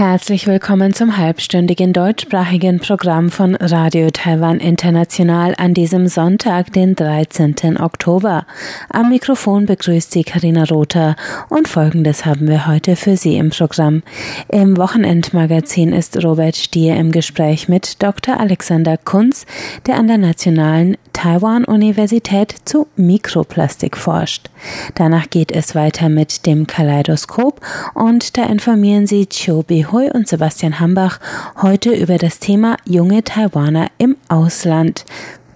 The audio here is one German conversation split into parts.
Herzlich willkommen zum halbstündigen deutschsprachigen Programm von Radio Taiwan International an diesem Sonntag, den 13. Oktober. Am Mikrofon begrüßt Sie Karina Rother und Folgendes haben wir heute für Sie im Programm. Im Wochenendmagazin ist Robert Stier im Gespräch mit Dr. Alexander Kunz, der an der Nationalen Taiwan-Universität zu Mikroplastik forscht. Danach geht es weiter mit dem Kaleidoskop und da informieren Sie Chobi Hui und Sebastian Hambach heute über das Thema junge Taiwaner im Ausland.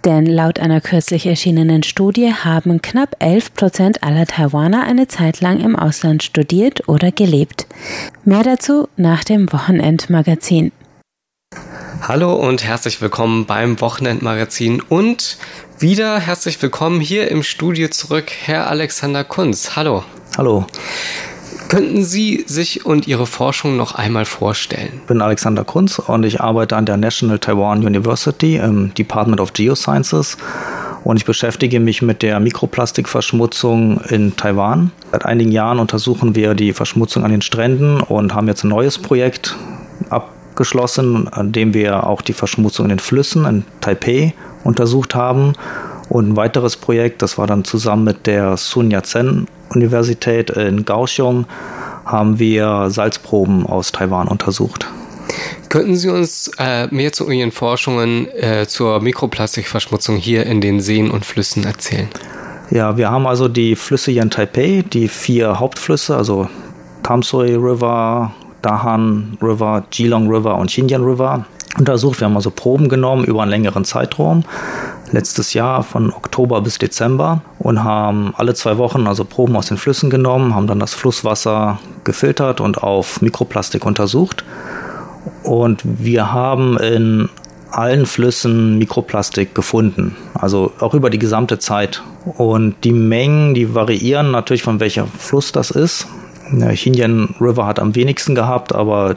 Denn laut einer kürzlich erschienenen Studie haben knapp 11 Prozent aller Taiwaner eine Zeit lang im Ausland studiert oder gelebt. Mehr dazu nach dem Wochenendmagazin. Hallo und herzlich willkommen beim Wochenendmagazin und wieder herzlich willkommen hier im Studio zurück, Herr Alexander Kunz. Hallo. Hallo. Könnten Sie sich und Ihre Forschung noch einmal vorstellen? Ich bin Alexander Kunz und ich arbeite an der National Taiwan University im Department of Geosciences und ich beschäftige mich mit der Mikroplastikverschmutzung in Taiwan. Seit einigen Jahren untersuchen wir die Verschmutzung an den Stränden und haben jetzt ein neues Projekt abgeschlossen, an dem wir auch die Verschmutzung in den Flüssen in Taipei untersucht haben. Und ein weiteres Projekt, das war dann zusammen mit der Sun Yat-sen Universität in Kaohsiung, haben wir Salzproben aus Taiwan untersucht. Könnten Sie uns äh, mehr zu Ihren Forschungen äh, zur Mikroplastikverschmutzung hier in den Seen und Flüssen erzählen? Ja, wir haben also die Flüsse hier in Taipei, die vier Hauptflüsse, also Tamsui River, Dahan River, Geelong River und Xinjiang River untersucht. Wir haben also Proben genommen über einen längeren Zeitraum, letztes Jahr von Oktober bis Dezember und haben alle zwei Wochen also Proben aus den Flüssen genommen, haben dann das Flusswasser gefiltert und auf Mikroplastik untersucht. Und wir haben in allen Flüssen Mikroplastik gefunden, also auch über die gesamte Zeit. Und die Mengen, die variieren natürlich von welcher Fluss das ist. Der Xinjiang River hat am wenigsten gehabt, aber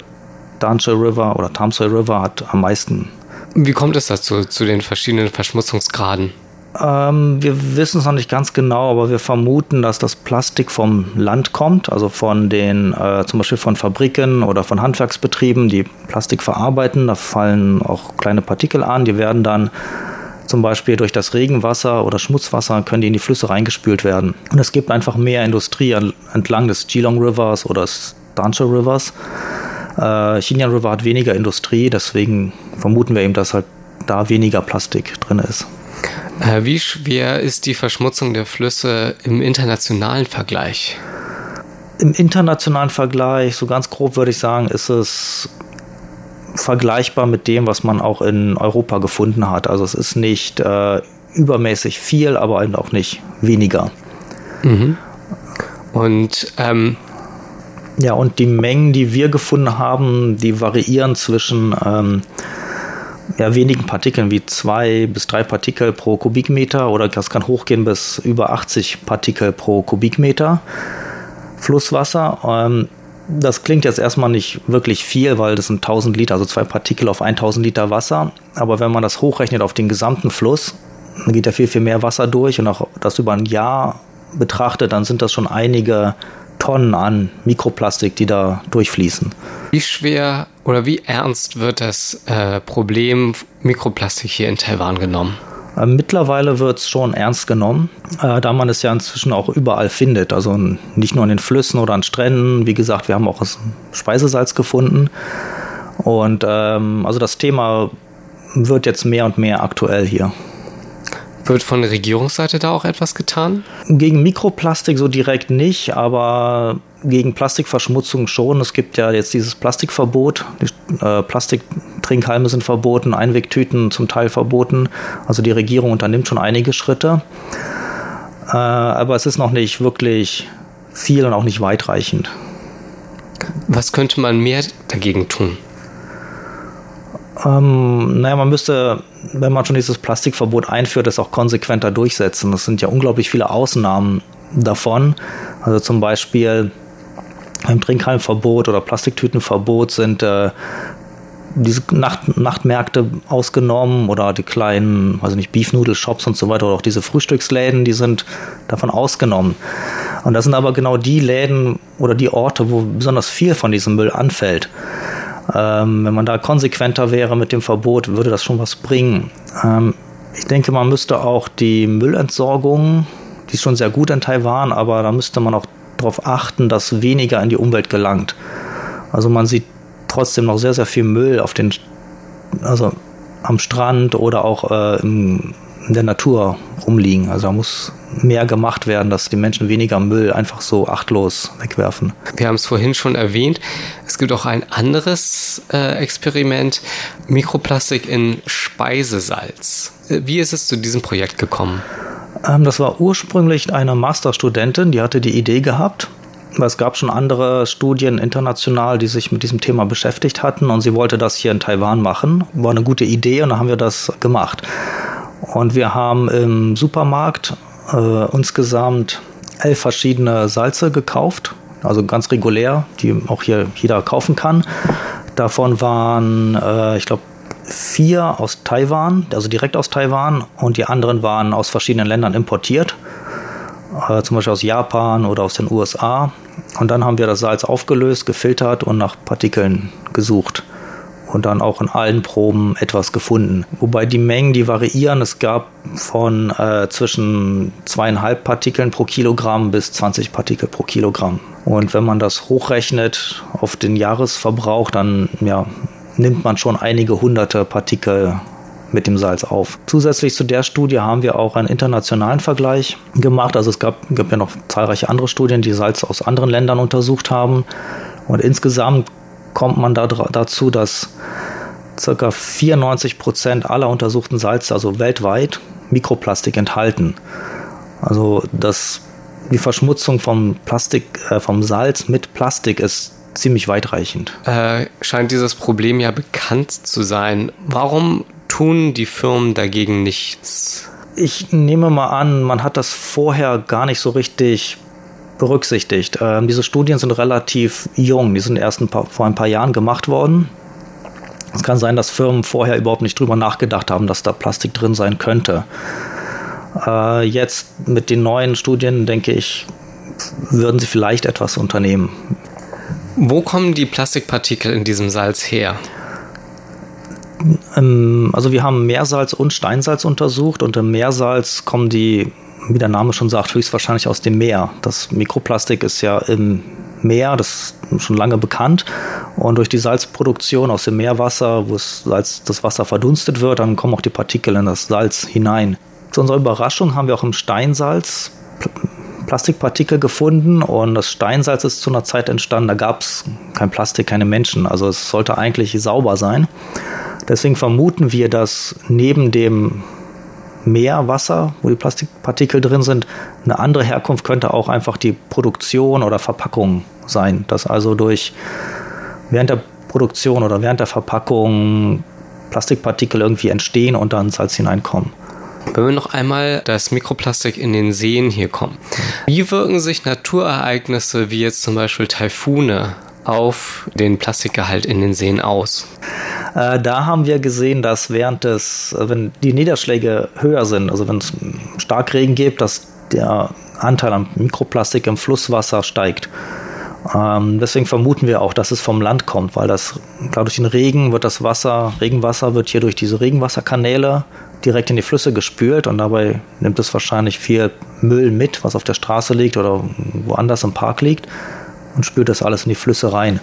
Danshui River oder Tamsui River hat am meisten. Wie kommt es dazu, zu den verschiedenen Verschmutzungsgraden? Ähm, wir wissen es noch nicht ganz genau, aber wir vermuten, dass das Plastik vom Land kommt, also von den, äh, zum Beispiel von Fabriken oder von Handwerksbetrieben, die Plastik verarbeiten. Da fallen auch kleine Partikel an, die werden dann zum Beispiel durch das Regenwasser oder Schmutzwasser können die in die Flüsse reingespült werden. Und es gibt einfach mehr Industrie entlang des Geelong Rivers oder des Danshui Rivers. Äh, Xinjiang River hat weniger Industrie, deswegen vermuten wir eben, dass halt da weniger Plastik drin ist. Äh, wie schwer ist die Verschmutzung der Flüsse im internationalen Vergleich? Im internationalen Vergleich, so ganz grob würde ich sagen, ist es vergleichbar mit dem, was man auch in Europa gefunden hat. Also es ist nicht äh, übermäßig viel, aber eben auch nicht weniger. Mhm. Und ähm, ja, und die Mengen, die wir gefunden haben, die variieren zwischen ähm, ja, wenigen Partikeln wie zwei bis drei Partikel pro Kubikmeter oder das kann hochgehen bis über 80 Partikel pro Kubikmeter Flusswasser. Ähm, das klingt jetzt erstmal nicht wirklich viel, weil das sind 1000 Liter, also zwei Partikel auf 1000 Liter Wasser. Aber wenn man das hochrechnet auf den gesamten Fluss, dann geht ja viel, viel mehr Wasser durch und auch das über ein Jahr betrachtet, dann sind das schon einige Tonnen an Mikroplastik, die da durchfließen. Wie schwer oder wie ernst wird das äh, Problem Mikroplastik hier in Taiwan genommen? Äh, mittlerweile wird es schon ernst genommen, äh, da man es ja inzwischen auch überall findet. Also nicht nur in den Flüssen oder an Stränden. Wie gesagt, wir haben auch Speisesalz gefunden. Und ähm, also das Thema wird jetzt mehr und mehr aktuell hier. Wird von der Regierungsseite da auch etwas getan? Gegen Mikroplastik so direkt nicht, aber gegen Plastikverschmutzung schon. Es gibt ja jetzt dieses Plastikverbot. Die, äh, Plastiktrinkhalme sind verboten, Einwegtüten zum Teil verboten. Also die Regierung unternimmt schon einige Schritte. Äh, aber es ist noch nicht wirklich viel und auch nicht weitreichend. Was könnte man mehr dagegen tun? Ähm, naja, man müsste, wenn man schon dieses Plastikverbot einführt, das auch konsequenter durchsetzen. Es sind ja unglaublich viele Ausnahmen davon. Also zum Beispiel im Trinkhalmverbot oder Plastiktütenverbot sind äh, diese Nacht, Nachtmärkte ausgenommen oder die kleinen, also nicht Beef Noodle Shops und so weiter oder auch diese Frühstücksläden, die sind davon ausgenommen. Und das sind aber genau die Läden oder die Orte, wo besonders viel von diesem Müll anfällt. Ähm, wenn man da konsequenter wäre mit dem Verbot, würde das schon was bringen. Ähm, ich denke, man müsste auch die Müllentsorgung, die ist schon sehr gut in Taiwan, aber da müsste man auch darauf achten, dass weniger in die Umwelt gelangt. Also man sieht trotzdem noch sehr, sehr viel Müll auf den, also am Strand oder auch äh, in der Natur rumliegen. Also da muss mehr gemacht werden, dass die Menschen weniger Müll einfach so achtlos wegwerfen. Wir haben es vorhin schon erwähnt. Es gibt auch ein anderes äh, Experiment, Mikroplastik in Speisesalz. Wie ist es zu diesem Projekt gekommen? Ähm, das war ursprünglich eine Masterstudentin, die hatte die Idee gehabt. Es gab schon andere Studien international, die sich mit diesem Thema beschäftigt hatten und sie wollte das hier in Taiwan machen. War eine gute Idee und dann haben wir das gemacht. Und wir haben im Supermarkt äh, insgesamt elf verschiedene Salze gekauft, also ganz regulär, die auch hier jeder kaufen kann. Davon waren, äh, ich glaube, vier aus Taiwan, also direkt aus Taiwan, und die anderen waren aus verschiedenen Ländern importiert, äh, zum Beispiel aus Japan oder aus den USA. Und dann haben wir das Salz aufgelöst, gefiltert und nach Partikeln gesucht und dann auch in allen Proben etwas gefunden. Wobei die Mengen, die variieren. Es gab von äh, zwischen zweieinhalb Partikeln pro Kilogramm bis 20 Partikel pro Kilogramm. Und wenn man das hochrechnet auf den Jahresverbrauch, dann ja, nimmt man schon einige hunderte Partikel mit dem Salz auf. Zusätzlich zu der Studie haben wir auch einen internationalen Vergleich gemacht. Also es gab, gab ja noch zahlreiche andere Studien, die Salz aus anderen Ländern untersucht haben. Und insgesamt kommt man da, dazu, dass ca. 94 Prozent aller untersuchten Salze, also weltweit, Mikroplastik enthalten. Also das, die Verschmutzung vom Plastik, äh, vom Salz mit Plastik ist ziemlich weitreichend. Äh, scheint dieses Problem ja bekannt zu sein. Warum tun die Firmen dagegen nichts? Ich nehme mal an, man hat das vorher gar nicht so richtig berücksichtigt. Ähm, diese Studien sind relativ jung, die sind erst ein paar, vor ein paar Jahren gemacht worden. Es kann sein, dass Firmen vorher überhaupt nicht drüber nachgedacht haben, dass da Plastik drin sein könnte. Äh, jetzt mit den neuen Studien, denke ich, würden sie vielleicht etwas unternehmen. Wo kommen die Plastikpartikel in diesem Salz her? Ähm, also wir haben Meersalz und Steinsalz untersucht und im Meersalz kommen die wie der Name schon sagt, höchstwahrscheinlich aus dem Meer. Das Mikroplastik ist ja im Meer, das ist schon lange bekannt. Und durch die Salzproduktion aus dem Meerwasser, wo es Salz, das Wasser verdunstet wird, dann kommen auch die Partikel in das Salz hinein. Zu unserer Überraschung haben wir auch im Steinsalz Plastikpartikel gefunden und das Steinsalz ist zu einer Zeit entstanden, da gab es kein Plastik, keine Menschen. Also es sollte eigentlich sauber sein. Deswegen vermuten wir, dass neben dem Meerwasser, wo die Plastikpartikel drin sind. Eine andere Herkunft könnte auch einfach die Produktion oder Verpackung sein, dass also durch während der Produktion oder während der Verpackung Plastikpartikel irgendwie entstehen und dann Salz hineinkommen. Wenn wir noch einmal das Mikroplastik in den Seen hier kommen. Wie wirken sich Naturereignisse wie jetzt zum Beispiel Taifune auf den Plastikgehalt in den Seen aus? Äh, da haben wir gesehen, dass während des, äh, wenn die Niederschläge höher sind, also wenn es Starkregen gibt, dass der Anteil an Mikroplastik im Flusswasser steigt. Ähm, deswegen vermuten wir auch, dass es vom Land kommt, weil das, klar, durch den Regen wird das Wasser, Regenwasser wird hier durch diese Regenwasserkanäle direkt in die Flüsse gespült und dabei nimmt es wahrscheinlich viel Müll mit, was auf der Straße liegt oder woanders im Park liegt und spült das alles in die Flüsse rein.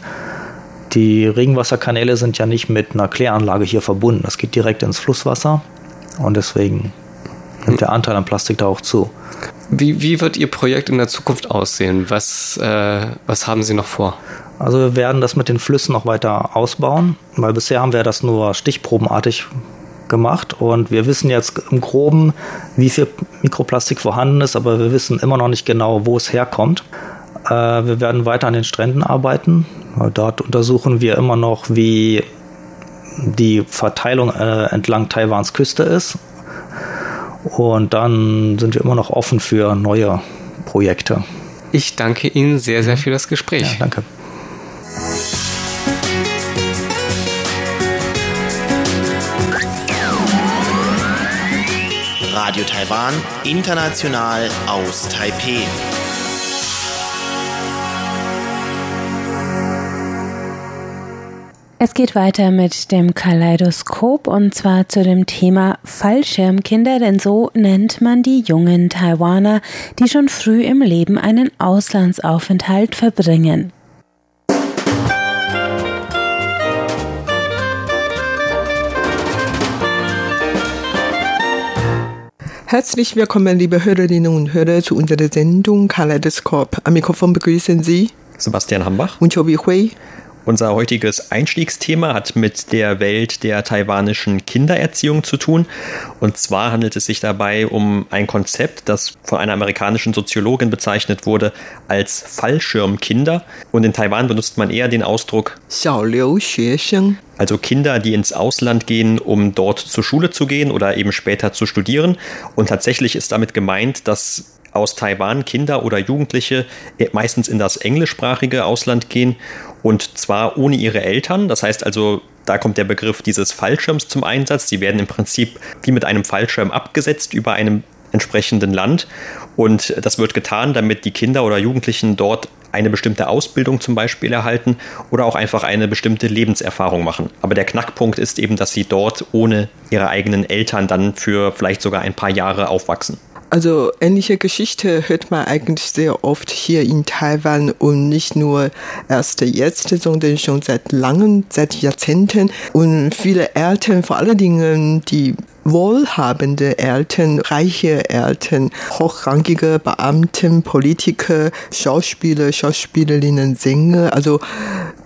Die Regenwasserkanäle sind ja nicht mit einer Kläranlage hier verbunden. Das geht direkt ins Flusswasser und deswegen nimmt der Anteil an Plastik da auch zu. Wie, wie wird Ihr Projekt in der Zukunft aussehen? Was, äh, was haben Sie noch vor? Also wir werden das mit den Flüssen noch weiter ausbauen, weil bisher haben wir das nur stichprobenartig gemacht und wir wissen jetzt im groben, wie viel Mikroplastik vorhanden ist, aber wir wissen immer noch nicht genau, wo es herkommt. Äh, wir werden weiter an den Stränden arbeiten. Dort untersuchen wir immer noch, wie die Verteilung äh, entlang Taiwans Küste ist. Und dann sind wir immer noch offen für neue Projekte. Ich danke Ihnen sehr, sehr für das Gespräch. Ja, danke. Radio Taiwan, international aus Taipei. Es geht weiter mit dem Kaleidoskop und zwar zu dem Thema Fallschirmkinder, denn so nennt man die jungen Taiwaner, die schon früh im Leben einen Auslandsaufenthalt verbringen. Herzlich willkommen, liebe Hörerinnen und Hörer, zu unserer Sendung Kaleidoskop. Am Mikrofon begrüßen Sie Sebastian Hambach und Chobi Hui. Unser heutiges Einstiegsthema hat mit der Welt der taiwanischen Kindererziehung zu tun. Und zwar handelt es sich dabei um ein Konzept, das von einer amerikanischen Soziologin bezeichnet wurde als Fallschirmkinder. Und in Taiwan benutzt man eher den Ausdruck Xiaoliu-Xuesheng. Also Kinder, die ins Ausland gehen, um dort zur Schule zu gehen oder eben später zu studieren. Und tatsächlich ist damit gemeint, dass aus Taiwan Kinder oder Jugendliche meistens in das englischsprachige Ausland gehen und zwar ohne ihre Eltern. Das heißt also, da kommt der Begriff dieses Fallschirms zum Einsatz. Sie werden im Prinzip wie mit einem Fallschirm abgesetzt über einem entsprechenden Land und das wird getan, damit die Kinder oder Jugendlichen dort eine bestimmte Ausbildung zum Beispiel erhalten oder auch einfach eine bestimmte Lebenserfahrung machen. Aber der Knackpunkt ist eben, dass sie dort ohne ihre eigenen Eltern dann für vielleicht sogar ein paar Jahre aufwachsen. Also ähnliche Geschichte hört man eigentlich sehr oft hier in Taiwan und nicht nur erst jetzt, sondern schon seit langem, seit Jahrzehnten. Und viele Eltern, vor allen Dingen die wohlhabende Eltern, reiche Eltern, hochrangige Beamten, Politiker, Schauspieler, Schauspielerinnen, Sänger, also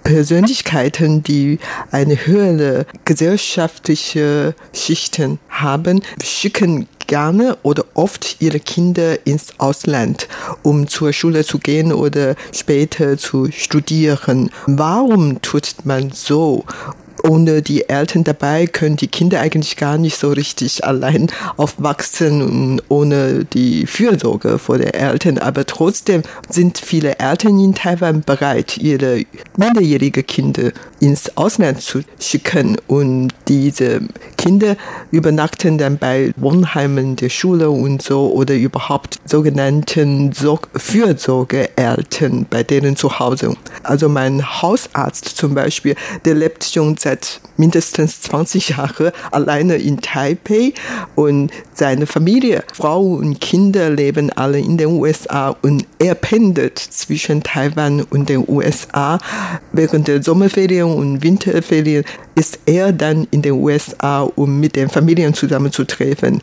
Persönlichkeiten, die eine höhere gesellschaftliche Schichten haben, schicken gerne oder oft ihre Kinder ins Ausland, um zur Schule zu gehen oder später zu studieren. Warum tut man so? Ohne die Eltern dabei können die Kinder eigentlich gar nicht so richtig allein aufwachsen und ohne die Fürsorge vor den Eltern. Aber trotzdem sind viele Eltern in Taiwan bereit, ihre minderjährige Kinder ins Ausland zu schicken und diese Kinder übernachten dann bei Wohnheimen der Schule und so oder überhaupt sogenannten Fürsorgeeltern bei denen zu Hause. Also mein Hausarzt zum Beispiel, der lebt schon seit mindestens 20 Jahren alleine in Taipei und seine Familie, Frau und Kinder leben alle in den USA und er pendelt zwischen Taiwan und den USA. Während der Sommerferien und Winterferien ist er dann in den USA, um mit den Familien zusammenzutreffen.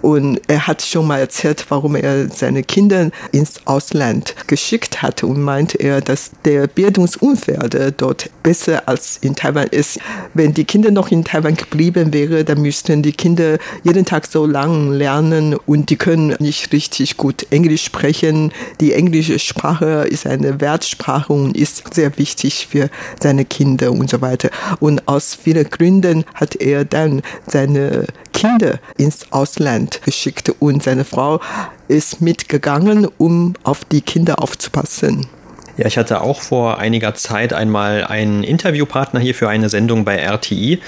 Und er hat schon mal erzählt, warum er seine Kinder ins Ausland geschickt hat und meinte er, dass der Bildungsumfeld dort besser als in Taiwan ist. Wenn die Kinder noch in Taiwan geblieben wären, dann müssten die Kinder jeden Tag so lang lernen und die können nicht richtig gut Englisch sprechen. Die englische Sprache ist eine Wertsprache und ist sehr wichtig für seine Kinder und so weiter. Und aus vielen Gründen hat er dann seine Kinder ins Ausland geschickt und seine Frau ist mitgegangen, um auf die Kinder aufzupassen. Ja, ich hatte auch vor einiger Zeit einmal einen Interviewpartner hier für eine Sendung bei RTI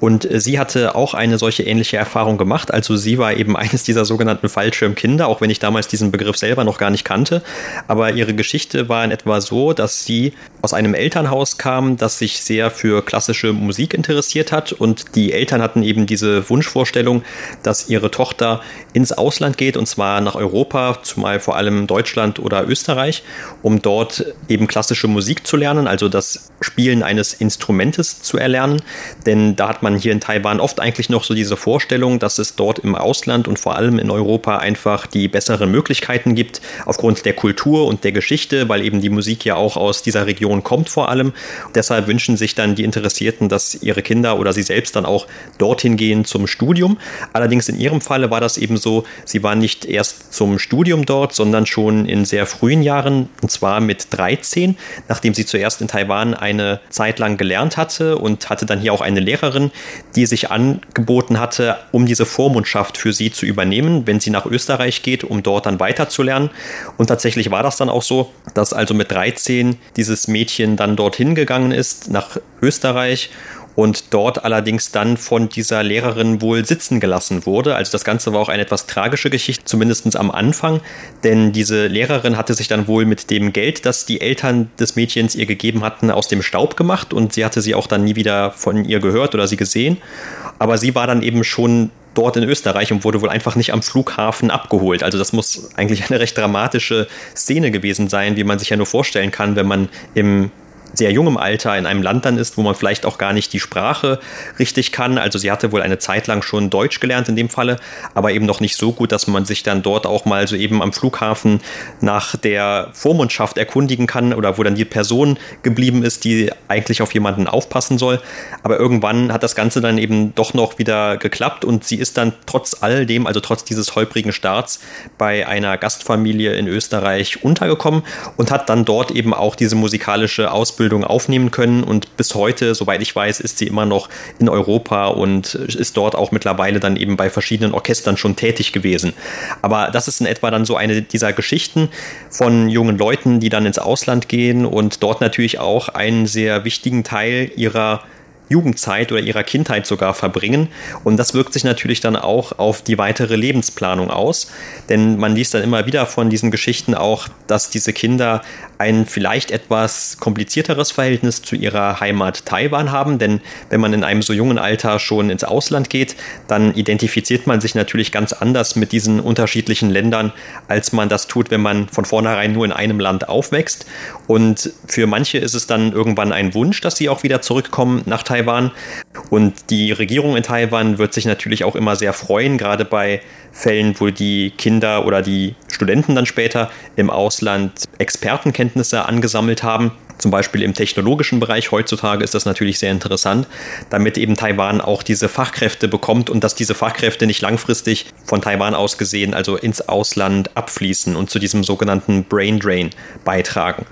und sie hatte auch eine solche ähnliche Erfahrung gemacht. Also sie war eben eines dieser sogenannten Fallschirmkinder, auch wenn ich damals diesen Begriff selber noch gar nicht kannte. Aber ihre Geschichte war in etwa so, dass sie aus einem Elternhaus kam, das sich sehr für klassische Musik interessiert hat und die Eltern hatten eben diese Wunschvorstellung, dass ihre Tochter ins Ausland geht und zwar nach Europa, zumal vor allem Deutschland oder Österreich, um dort eben klassische Musik zu lernen, also das Spielen eines Instrumentes zu erlernen. Denn da hat man hier in Taiwan oft eigentlich noch so diese Vorstellung, dass es dort im Ausland und vor allem in Europa einfach die besseren Möglichkeiten gibt, aufgrund der Kultur und der Geschichte, weil eben die Musik ja auch aus dieser Region kommt vor allem. Deshalb wünschen sich dann die Interessierten, dass ihre Kinder oder sie selbst dann auch dorthin gehen zum Studium. Allerdings in ihrem Falle war das eben so, sie waren nicht erst zum Studium dort, sondern schon in sehr frühen Jahren, und zwar mit 13, nachdem sie zuerst in Taiwan eine Zeit lang gelernt hatte und hatte dann hier auch eine Lehrerin, die sich angeboten hatte, um diese Vormundschaft für sie zu übernehmen, wenn sie nach Österreich geht, um dort dann weiterzulernen. Und tatsächlich war das dann auch so, dass also mit 13 dieses Mädchen dann dorthin gegangen ist, nach Österreich und dort allerdings dann von dieser Lehrerin wohl sitzen gelassen wurde. Also das Ganze war auch eine etwas tragische Geschichte, zumindest am Anfang, denn diese Lehrerin hatte sich dann wohl mit dem Geld, das die Eltern des Mädchens ihr gegeben hatten, aus dem Staub gemacht und sie hatte sie auch dann nie wieder von ihr gehört oder sie gesehen. Aber sie war dann eben schon dort in Österreich und wurde wohl einfach nicht am Flughafen abgeholt. Also das muss eigentlich eine recht dramatische Szene gewesen sein, wie man sich ja nur vorstellen kann, wenn man im sehr jungem Alter in einem Land dann ist, wo man vielleicht auch gar nicht die Sprache richtig kann. Also sie hatte wohl eine Zeit lang schon Deutsch gelernt in dem Falle, aber eben noch nicht so gut, dass man sich dann dort auch mal so eben am Flughafen nach der Vormundschaft erkundigen kann oder wo dann die Person geblieben ist, die eigentlich auf jemanden aufpassen soll. Aber irgendwann hat das Ganze dann eben doch noch wieder geklappt und sie ist dann trotz all dem, also trotz dieses holprigen Starts, bei einer Gastfamilie in Österreich untergekommen und hat dann dort eben auch diese musikalische Ausbildung Ausbildung aufnehmen können und bis heute, soweit ich weiß, ist sie immer noch in Europa und ist dort auch mittlerweile dann eben bei verschiedenen Orchestern schon tätig gewesen. Aber das ist in etwa dann so eine dieser Geschichten von jungen Leuten, die dann ins Ausland gehen und dort natürlich auch einen sehr wichtigen Teil ihrer Jugendzeit oder ihrer Kindheit sogar verbringen. Und das wirkt sich natürlich dann auch auf die weitere Lebensplanung aus. Denn man liest dann immer wieder von diesen Geschichten auch, dass diese Kinder ein vielleicht etwas komplizierteres Verhältnis zu ihrer Heimat Taiwan haben, denn wenn man in einem so jungen Alter schon ins Ausland geht, dann identifiziert man sich natürlich ganz anders mit diesen unterschiedlichen Ländern, als man das tut, wenn man von vornherein nur in einem Land aufwächst. Und für manche ist es dann irgendwann ein Wunsch, dass sie auch wieder zurückkommen nach Taiwan. Und die Regierung in Taiwan wird sich natürlich auch immer sehr freuen, gerade bei Fällen, wo die Kinder oder die Studenten dann später im Ausland Expertenkenntnisse angesammelt haben zum Beispiel im technologischen Bereich heutzutage ist das natürlich sehr interessant, damit eben Taiwan auch diese Fachkräfte bekommt und dass diese Fachkräfte nicht langfristig von Taiwan aus gesehen, also ins Ausland abfließen und zu diesem sogenannten Brain Drain beitragen.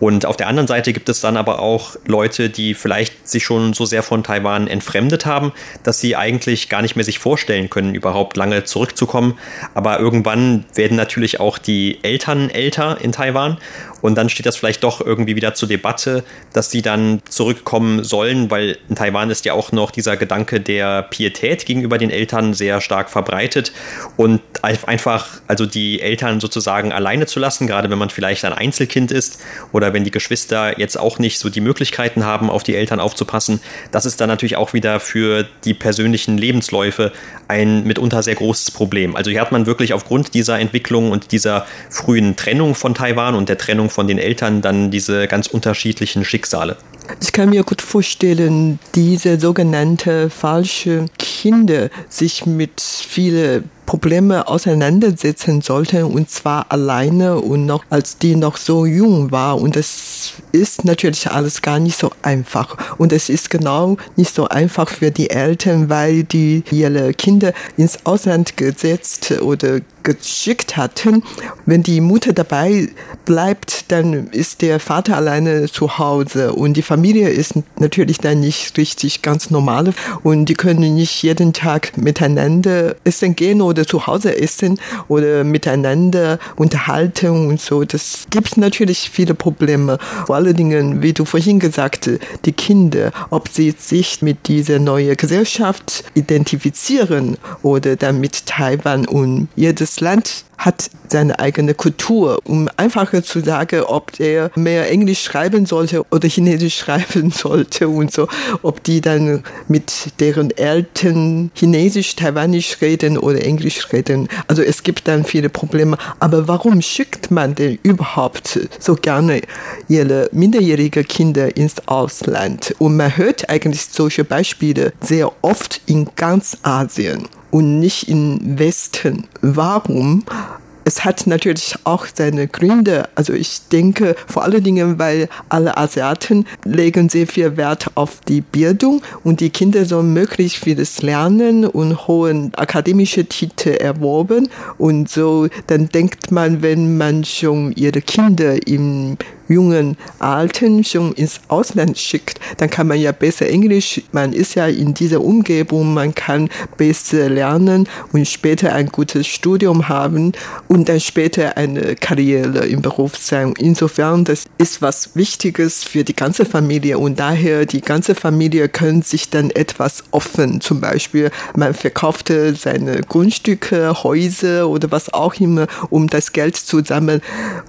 Und auf der anderen Seite gibt es dann aber auch Leute, die vielleicht sich schon so sehr von Taiwan entfremdet haben, dass sie eigentlich gar nicht mehr sich vorstellen können, überhaupt lange zurückzukommen. Aber irgendwann werden natürlich auch die Eltern älter in Taiwan und dann steht das vielleicht doch irgendwie wieder zur Debatte, dass sie dann zurückkommen sollen, weil in Taiwan ist ja auch noch dieser Gedanke der Pietät gegenüber den Eltern sehr stark verbreitet und einfach, also die Eltern sozusagen alleine zu lassen, gerade wenn man vielleicht ein Einzelkind ist oder wenn die Geschwister jetzt auch nicht so die Möglichkeiten haben, auf die Eltern aufzupassen, das ist dann natürlich auch wieder für die persönlichen Lebensläufe ein mitunter sehr großes Problem. Also hier hat man wirklich aufgrund dieser Entwicklung und dieser frühen Trennung von Taiwan und der Trennung von den Eltern dann diese ganz unterschiedlichen Schicksale. Ich kann mir gut vorstellen, diese sogenannte falsche Kinder sich mit vielen Probleme auseinandersetzen sollten und zwar alleine und noch als die noch so jung war und das ist natürlich alles gar nicht so einfach und es ist genau nicht so einfach für die Eltern, weil die ihre Kinder ins Ausland gesetzt oder geschickt hatten. Wenn die Mutter dabei bleibt, dann ist der Vater alleine zu Hause und die Familie ist natürlich dann nicht richtig ganz normal und die können nicht jeden Tag miteinander essen gehen oder zu Hause essen oder miteinander unterhalten und so. Das gibt natürlich viele Probleme. Vor allen Dingen, wie du vorhin gesagt hast, die Kinder, ob sie sich mit dieser neuen Gesellschaft identifizieren oder dann mit Taiwan und jedes Land hat seine eigene Kultur. Um einfacher zu sagen, ob er mehr Englisch schreiben sollte oder Chinesisch schreiben sollte und so, ob die dann mit deren Eltern Chinesisch, Taiwanisch reden oder Englisch reden. Also es gibt dann viele Probleme. Aber warum schickt man denn überhaupt so gerne ihre minderjährige Kinder ins Ausland? Und man hört eigentlich solche Beispiele sehr oft in ganz Asien und nicht im Westen. Warum? Es hat natürlich auch seine Gründe. Also ich denke vor allen Dingen, weil alle Asiaten legen sehr viel Wert auf die Bildung und die Kinder sollen möglichst vieles lernen und hohen akademische Titel erworben. Und so, dann denkt man, wenn man schon ihre Kinder im jungen Alten schon ins Ausland schickt, dann kann man ja besser Englisch, man ist ja in dieser Umgebung, man kann besser lernen und später ein gutes Studium haben und dann später eine Karriere im Beruf sein. Insofern, das ist was Wichtiges für die ganze Familie und daher die ganze Familie können sich dann etwas offen. Zum Beispiel, man verkaufte seine Grundstücke, Häuser oder was auch immer, um das Geld zusammen,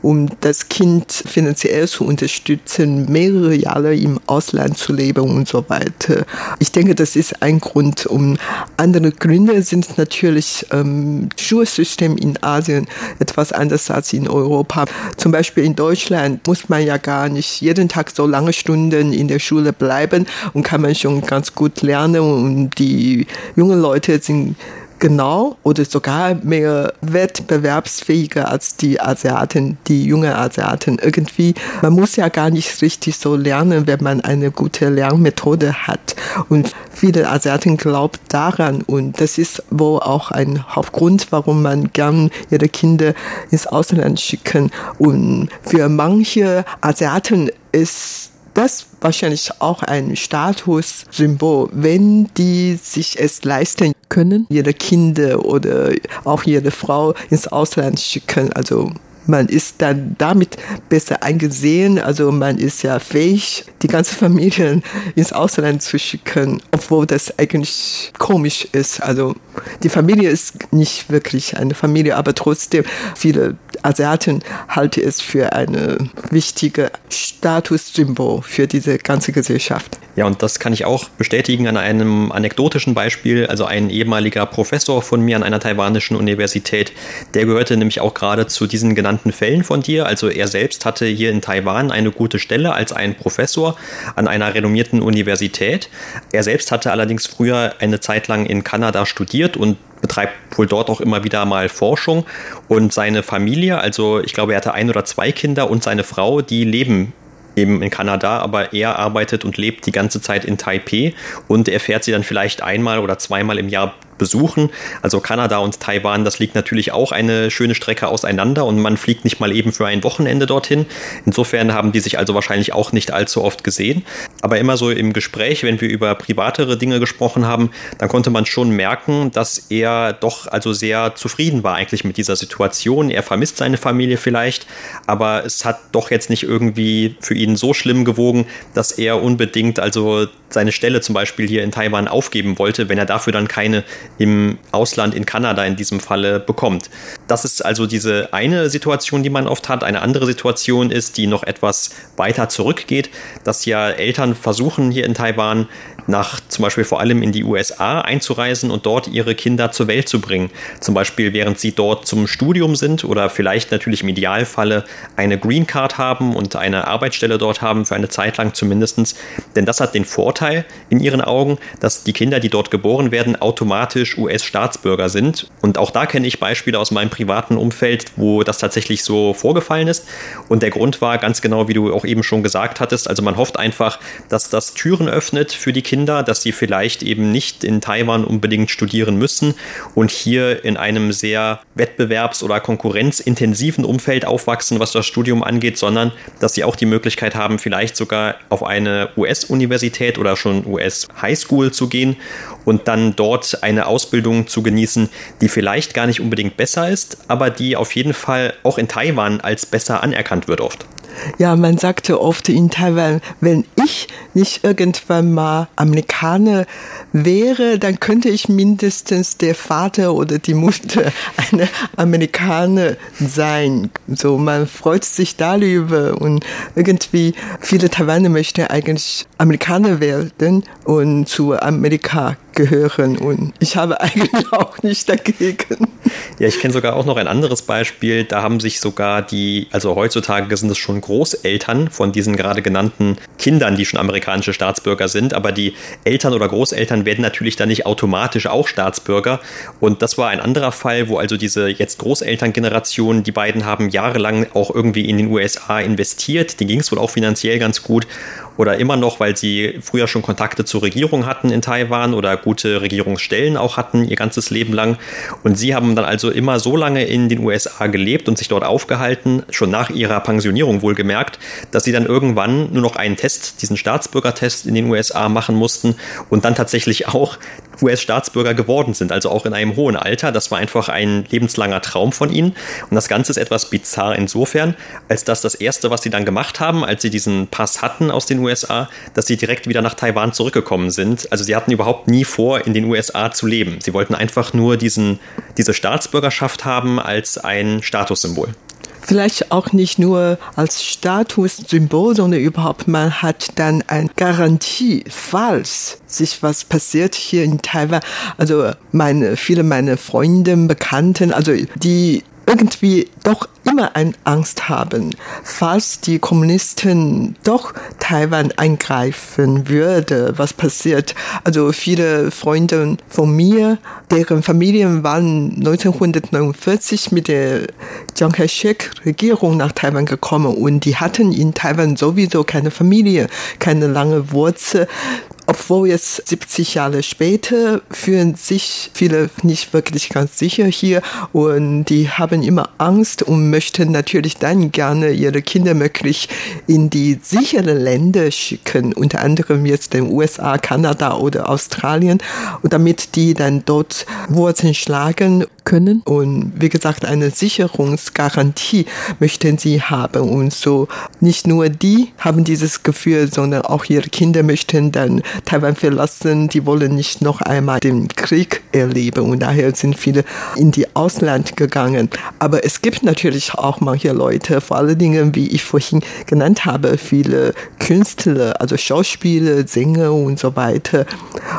um das Kind finanziell zu unterstützen, mehrere Jahre im Ausland zu leben und so weiter. Ich denke, das ist ein Grund. Um andere Gründe sind natürlich ähm, Schulsystem in Asien etwas anders als in Europa. Zum Beispiel in Deutschland muss man ja gar nicht jeden Tag so lange Stunden in der Schule bleiben und kann man schon ganz gut lernen und die jungen Leute sind genau oder sogar mehr wettbewerbsfähiger als die Asiaten, die jungen Asiaten. Irgendwie, man muss ja gar nicht richtig so lernen, wenn man eine gute Lernmethode hat. Und viele Asiaten glauben daran und das ist wohl auch ein Hauptgrund, warum man gern ihre Kinder ins Ausland schicken. Und für manche Asiaten ist das wahrscheinlich auch ein Statussymbol, wenn die sich es leisten können, ihre Kinder oder auch ihre Frau ins Ausland schicken. Also man ist dann damit besser eingesehen. Also man ist ja fähig, die ganze Familie ins Ausland zu schicken, obwohl das eigentlich komisch ist. Also die Familie ist nicht wirklich eine Familie, aber trotzdem viele Asiaten halten es für eine wichtige Statussymbol für diese ganze Gesellschaft. Ja, und das kann ich auch bestätigen an einem anekdotischen Beispiel. Also ein ehemaliger Professor von mir an einer taiwanischen Universität, der gehörte nämlich auch gerade zu diesen genannten Fällen von dir. Also er selbst hatte hier in Taiwan eine gute Stelle als ein Professor an einer renommierten Universität. Er selbst hatte allerdings früher eine Zeit lang in Kanada studiert und betreibt wohl dort auch immer wieder mal Forschung. Und seine Familie, also ich glaube, er hatte ein oder zwei Kinder und seine Frau, die leben eben in Kanada, aber er arbeitet und lebt die ganze Zeit in Taipei und er fährt sie dann vielleicht einmal oder zweimal im Jahr besuchen. Also Kanada und Taiwan, das liegt natürlich auch eine schöne Strecke auseinander und man fliegt nicht mal eben für ein Wochenende dorthin. Insofern haben die sich also wahrscheinlich auch nicht allzu oft gesehen. Aber immer so im Gespräch, wenn wir über privatere Dinge gesprochen haben, dann konnte man schon merken, dass er doch also sehr zufrieden war eigentlich mit dieser Situation. Er vermisst seine Familie vielleicht, aber es hat doch jetzt nicht irgendwie für ihn so schlimm gewogen, dass er unbedingt also seine Stelle zum Beispiel hier in Taiwan aufgeben wollte, wenn er dafür dann keine im Ausland, in Kanada in diesem Falle, bekommt. Das ist also diese eine Situation, die man oft hat. Eine andere Situation ist, die noch etwas weiter zurückgeht, dass ja Eltern versuchen, hier in Taiwan nach zum Beispiel vor allem in die USA einzureisen und dort ihre Kinder zur Welt zu bringen. Zum Beispiel während sie dort zum Studium sind oder vielleicht natürlich im Idealfalle eine Green Card haben und eine Arbeitsstelle dort haben, für eine Zeit lang zumindest. Denn das hat den Vorteil in ihren Augen, dass die Kinder, die dort geboren werden, automatisch US-Staatsbürger sind. Und auch da kenne ich Beispiele aus meinem privaten Umfeld, wo das tatsächlich so vorgefallen ist. Und der Grund war ganz genau, wie du auch eben schon gesagt hattest, also man hofft einfach, dass das Türen öffnet für die Kinder Kinder, dass sie vielleicht eben nicht in Taiwan unbedingt studieren müssen und hier in einem sehr wettbewerbs- oder konkurrenzintensiven Umfeld aufwachsen, was das Studium angeht, sondern dass sie auch die Möglichkeit haben, vielleicht sogar auf eine US-Universität oder schon US-Highschool zu gehen und dann dort eine Ausbildung zu genießen, die vielleicht gar nicht unbedingt besser ist, aber die auf jeden Fall auch in Taiwan als besser anerkannt wird oft. Ja, man sagte oft in Taiwan, wenn ich nicht irgendwann mal Amerikaner wäre, dann könnte ich mindestens der Vater oder die Mutter eine Amerikaner sein. So, man freut sich darüber und irgendwie viele Taiwaner möchten eigentlich Amerikaner werden und zu Amerika gehören und ich habe eigentlich auch nicht dagegen. Ja, ich kenne sogar auch noch ein anderes Beispiel. Da haben sich sogar die, also heutzutage sind es schon Großeltern von diesen gerade genannten Kindern, die schon amerikanische Staatsbürger sind, aber die Eltern oder Großeltern werden natürlich dann nicht automatisch auch Staatsbürger. Und das war ein anderer Fall, wo also diese jetzt Großelterngeneration, die beiden haben jahrelang auch irgendwie in den USA investiert. Die ging es wohl auch finanziell ganz gut. Oder immer noch, weil sie früher schon Kontakte zur Regierung hatten in Taiwan oder gute Regierungsstellen auch hatten ihr ganzes Leben lang. Und sie haben dann also immer so lange in den USA gelebt und sich dort aufgehalten, schon nach ihrer Pensionierung wohlgemerkt, dass sie dann irgendwann nur noch einen Test, diesen Staatsbürgertest in den USA machen mussten und dann tatsächlich auch US-Staatsbürger geworden sind, also auch in einem hohen Alter. Das war einfach ein lebenslanger Traum von ihnen. Und das Ganze ist etwas bizarr insofern, als dass das Erste, was sie dann gemacht haben, als sie diesen Pass hatten aus den USA, dass sie direkt wieder nach Taiwan zurückgekommen sind. Also sie hatten überhaupt nie vor, in den USA zu leben. Sie wollten einfach nur diesen, diese Staatsbürgerschaft haben als ein Statussymbol vielleicht auch nicht nur als Statussymbol, sondern überhaupt man hat dann eine Garantie, falls sich was passiert hier in Taiwan. Also meine, viele meiner Freunde, Bekannten, also die irgendwie doch immer eine Angst haben, falls die Kommunisten doch Taiwan eingreifen würde, was passiert. Also viele Freunde von mir, deren Familien waren 1949 mit der Chiang Kai-shek-Regierung nach Taiwan gekommen und die hatten in Taiwan sowieso keine Familie, keine lange Wurzel obwohl jetzt 70 Jahre später fühlen sich viele nicht wirklich ganz sicher hier und die haben immer Angst und möchten natürlich dann gerne ihre Kinder möglich in die sicheren Länder schicken, unter anderem jetzt den USA, Kanada oder Australien, und damit die dann dort Wurzeln schlagen können. Und wie gesagt, eine Sicherungsgarantie möchten sie haben. Und so nicht nur die haben dieses Gefühl, sondern auch ihre Kinder möchten dann Taiwan verlassen. Die wollen nicht noch einmal den Krieg erleben. Und daher sind viele in die Ausland gegangen. Aber es gibt natürlich auch manche Leute, vor allen Dingen, wie ich vorhin genannt habe, viele Künstler, also Schauspieler, Sänger und so weiter.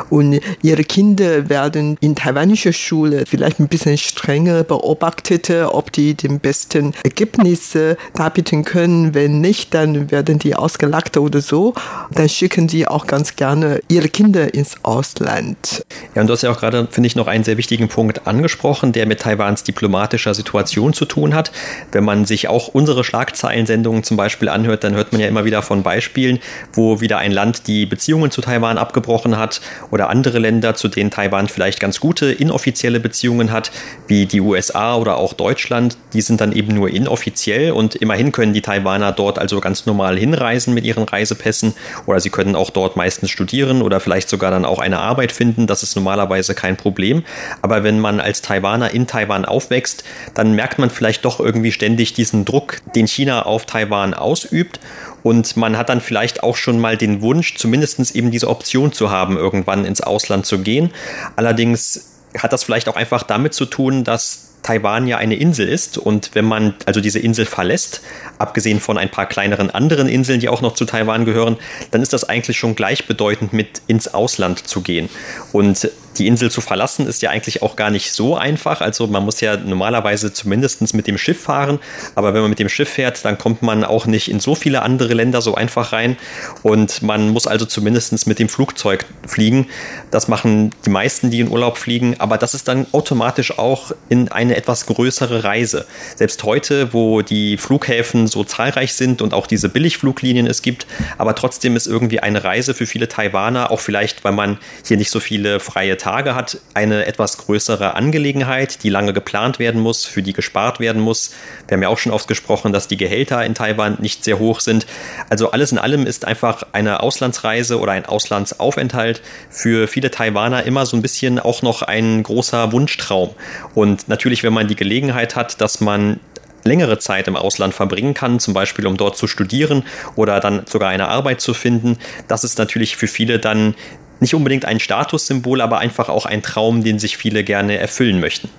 Und ihre Kinder werden in taiwanischer Schule vielleicht ein bisschen strenger beobachtet, ob die den besten Ergebnisse darbieten können. Wenn nicht, dann werden die ausgelacht oder so. Dann schicken sie auch ganz gerne ihre Kinder ins Ausland. Ja, und du hast ja auch gerade, finde ich, noch einen sehr wichtigen Punkt angesprochen, der mit Taiwans diplomatischer Situation zu tun hat. Wenn man sich auch unsere Schlagzeilensendungen zum Beispiel anhört, dann hört man ja immer wieder von Beispielen, wo wieder ein Land die Beziehungen zu Taiwan abgebrochen hat oder andere Länder, zu denen Taiwan vielleicht ganz gute inoffizielle Beziehungen hat, wie die USA oder auch Deutschland. Die sind dann eben nur inoffiziell und immerhin können die Taiwaner dort also ganz normal hinreisen mit ihren Reisepässen oder sie können auch dort meistens studieren oder vielleicht sogar dann auch eine Arbeit finden. Das ist normalerweise kein Problem. Aber wenn man als Taiwaner in Taiwan aufwächst, dann merkt man vielleicht doch irgendwie ständig diesen Druck, den China auf Taiwan ausübt. Und man hat dann vielleicht auch schon mal den Wunsch, zumindest eben diese Option zu haben, irgendwann ins Ausland zu gehen. Allerdings hat das vielleicht auch einfach damit zu tun, dass Taiwan ja eine Insel ist und wenn man also diese Insel verlässt, abgesehen von ein paar kleineren anderen Inseln, die auch noch zu Taiwan gehören, dann ist das eigentlich schon gleichbedeutend mit ins Ausland zu gehen. Und die Insel zu verlassen ist ja eigentlich auch gar nicht so einfach. Also man muss ja normalerweise zumindest mit dem Schiff fahren. Aber wenn man mit dem Schiff fährt, dann kommt man auch nicht in so viele andere Länder so einfach rein. Und man muss also zumindest mit dem Flugzeug fliegen. Das machen die meisten, die in Urlaub fliegen. Aber das ist dann automatisch auch in eine etwas größere Reise. Selbst heute, wo die Flughäfen so zahlreich sind und auch diese Billigfluglinien es gibt, aber trotzdem ist irgendwie eine Reise für viele Taiwaner, auch vielleicht, weil man hier nicht so viele freie Tage hat, eine etwas größere Angelegenheit, die lange geplant werden muss, für die gespart werden muss. Wir haben ja auch schon oft gesprochen, dass die Gehälter in Taiwan nicht sehr hoch sind. Also alles in allem ist einfach eine Auslandsreise oder ein Auslandsaufenthalt für viele Taiwaner immer so ein bisschen auch noch ein großer Wunschtraum. Und natürlich, wenn man die Gelegenheit hat, dass man längere Zeit im Ausland verbringen kann, zum Beispiel um dort zu studieren oder dann sogar eine Arbeit zu finden. Das ist natürlich für viele dann nicht unbedingt ein Statussymbol, aber einfach auch ein Traum, den sich viele gerne erfüllen möchten.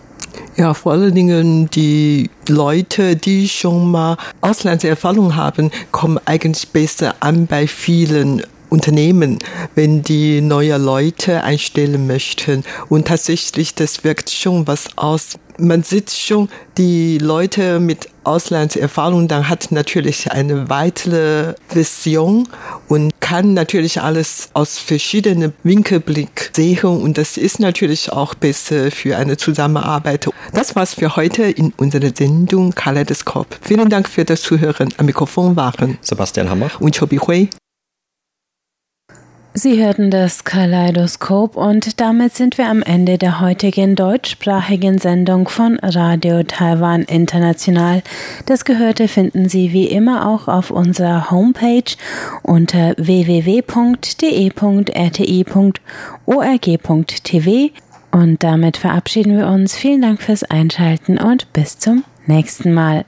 Ja, vor allen Dingen die Leute, die schon mal Auslandserfahrung haben, kommen eigentlich besser an bei vielen Unternehmen, wenn die neue Leute einstellen möchten. Und tatsächlich, das wirkt schon was aus. Man sieht schon, die Leute mit Auslandserfahrung, dann hat natürlich eine weitere Vision und kann natürlich alles aus verschiedenen Winkelblick sehen und das ist natürlich auch besser für eine Zusammenarbeit. Das war's für heute in unserer Sendung Kaleidoskop. Vielen Dank für das Zuhören. Am Mikrofon waren Sebastian Hammer und Chobi Hui. Sie hörten das Kaleidoskop und damit sind wir am Ende der heutigen deutschsprachigen Sendung von Radio Taiwan International. Das Gehörte finden Sie wie immer auch auf unserer Homepage unter www.de.rti.org.tv und damit verabschieden wir uns. Vielen Dank fürs Einschalten und bis zum nächsten Mal.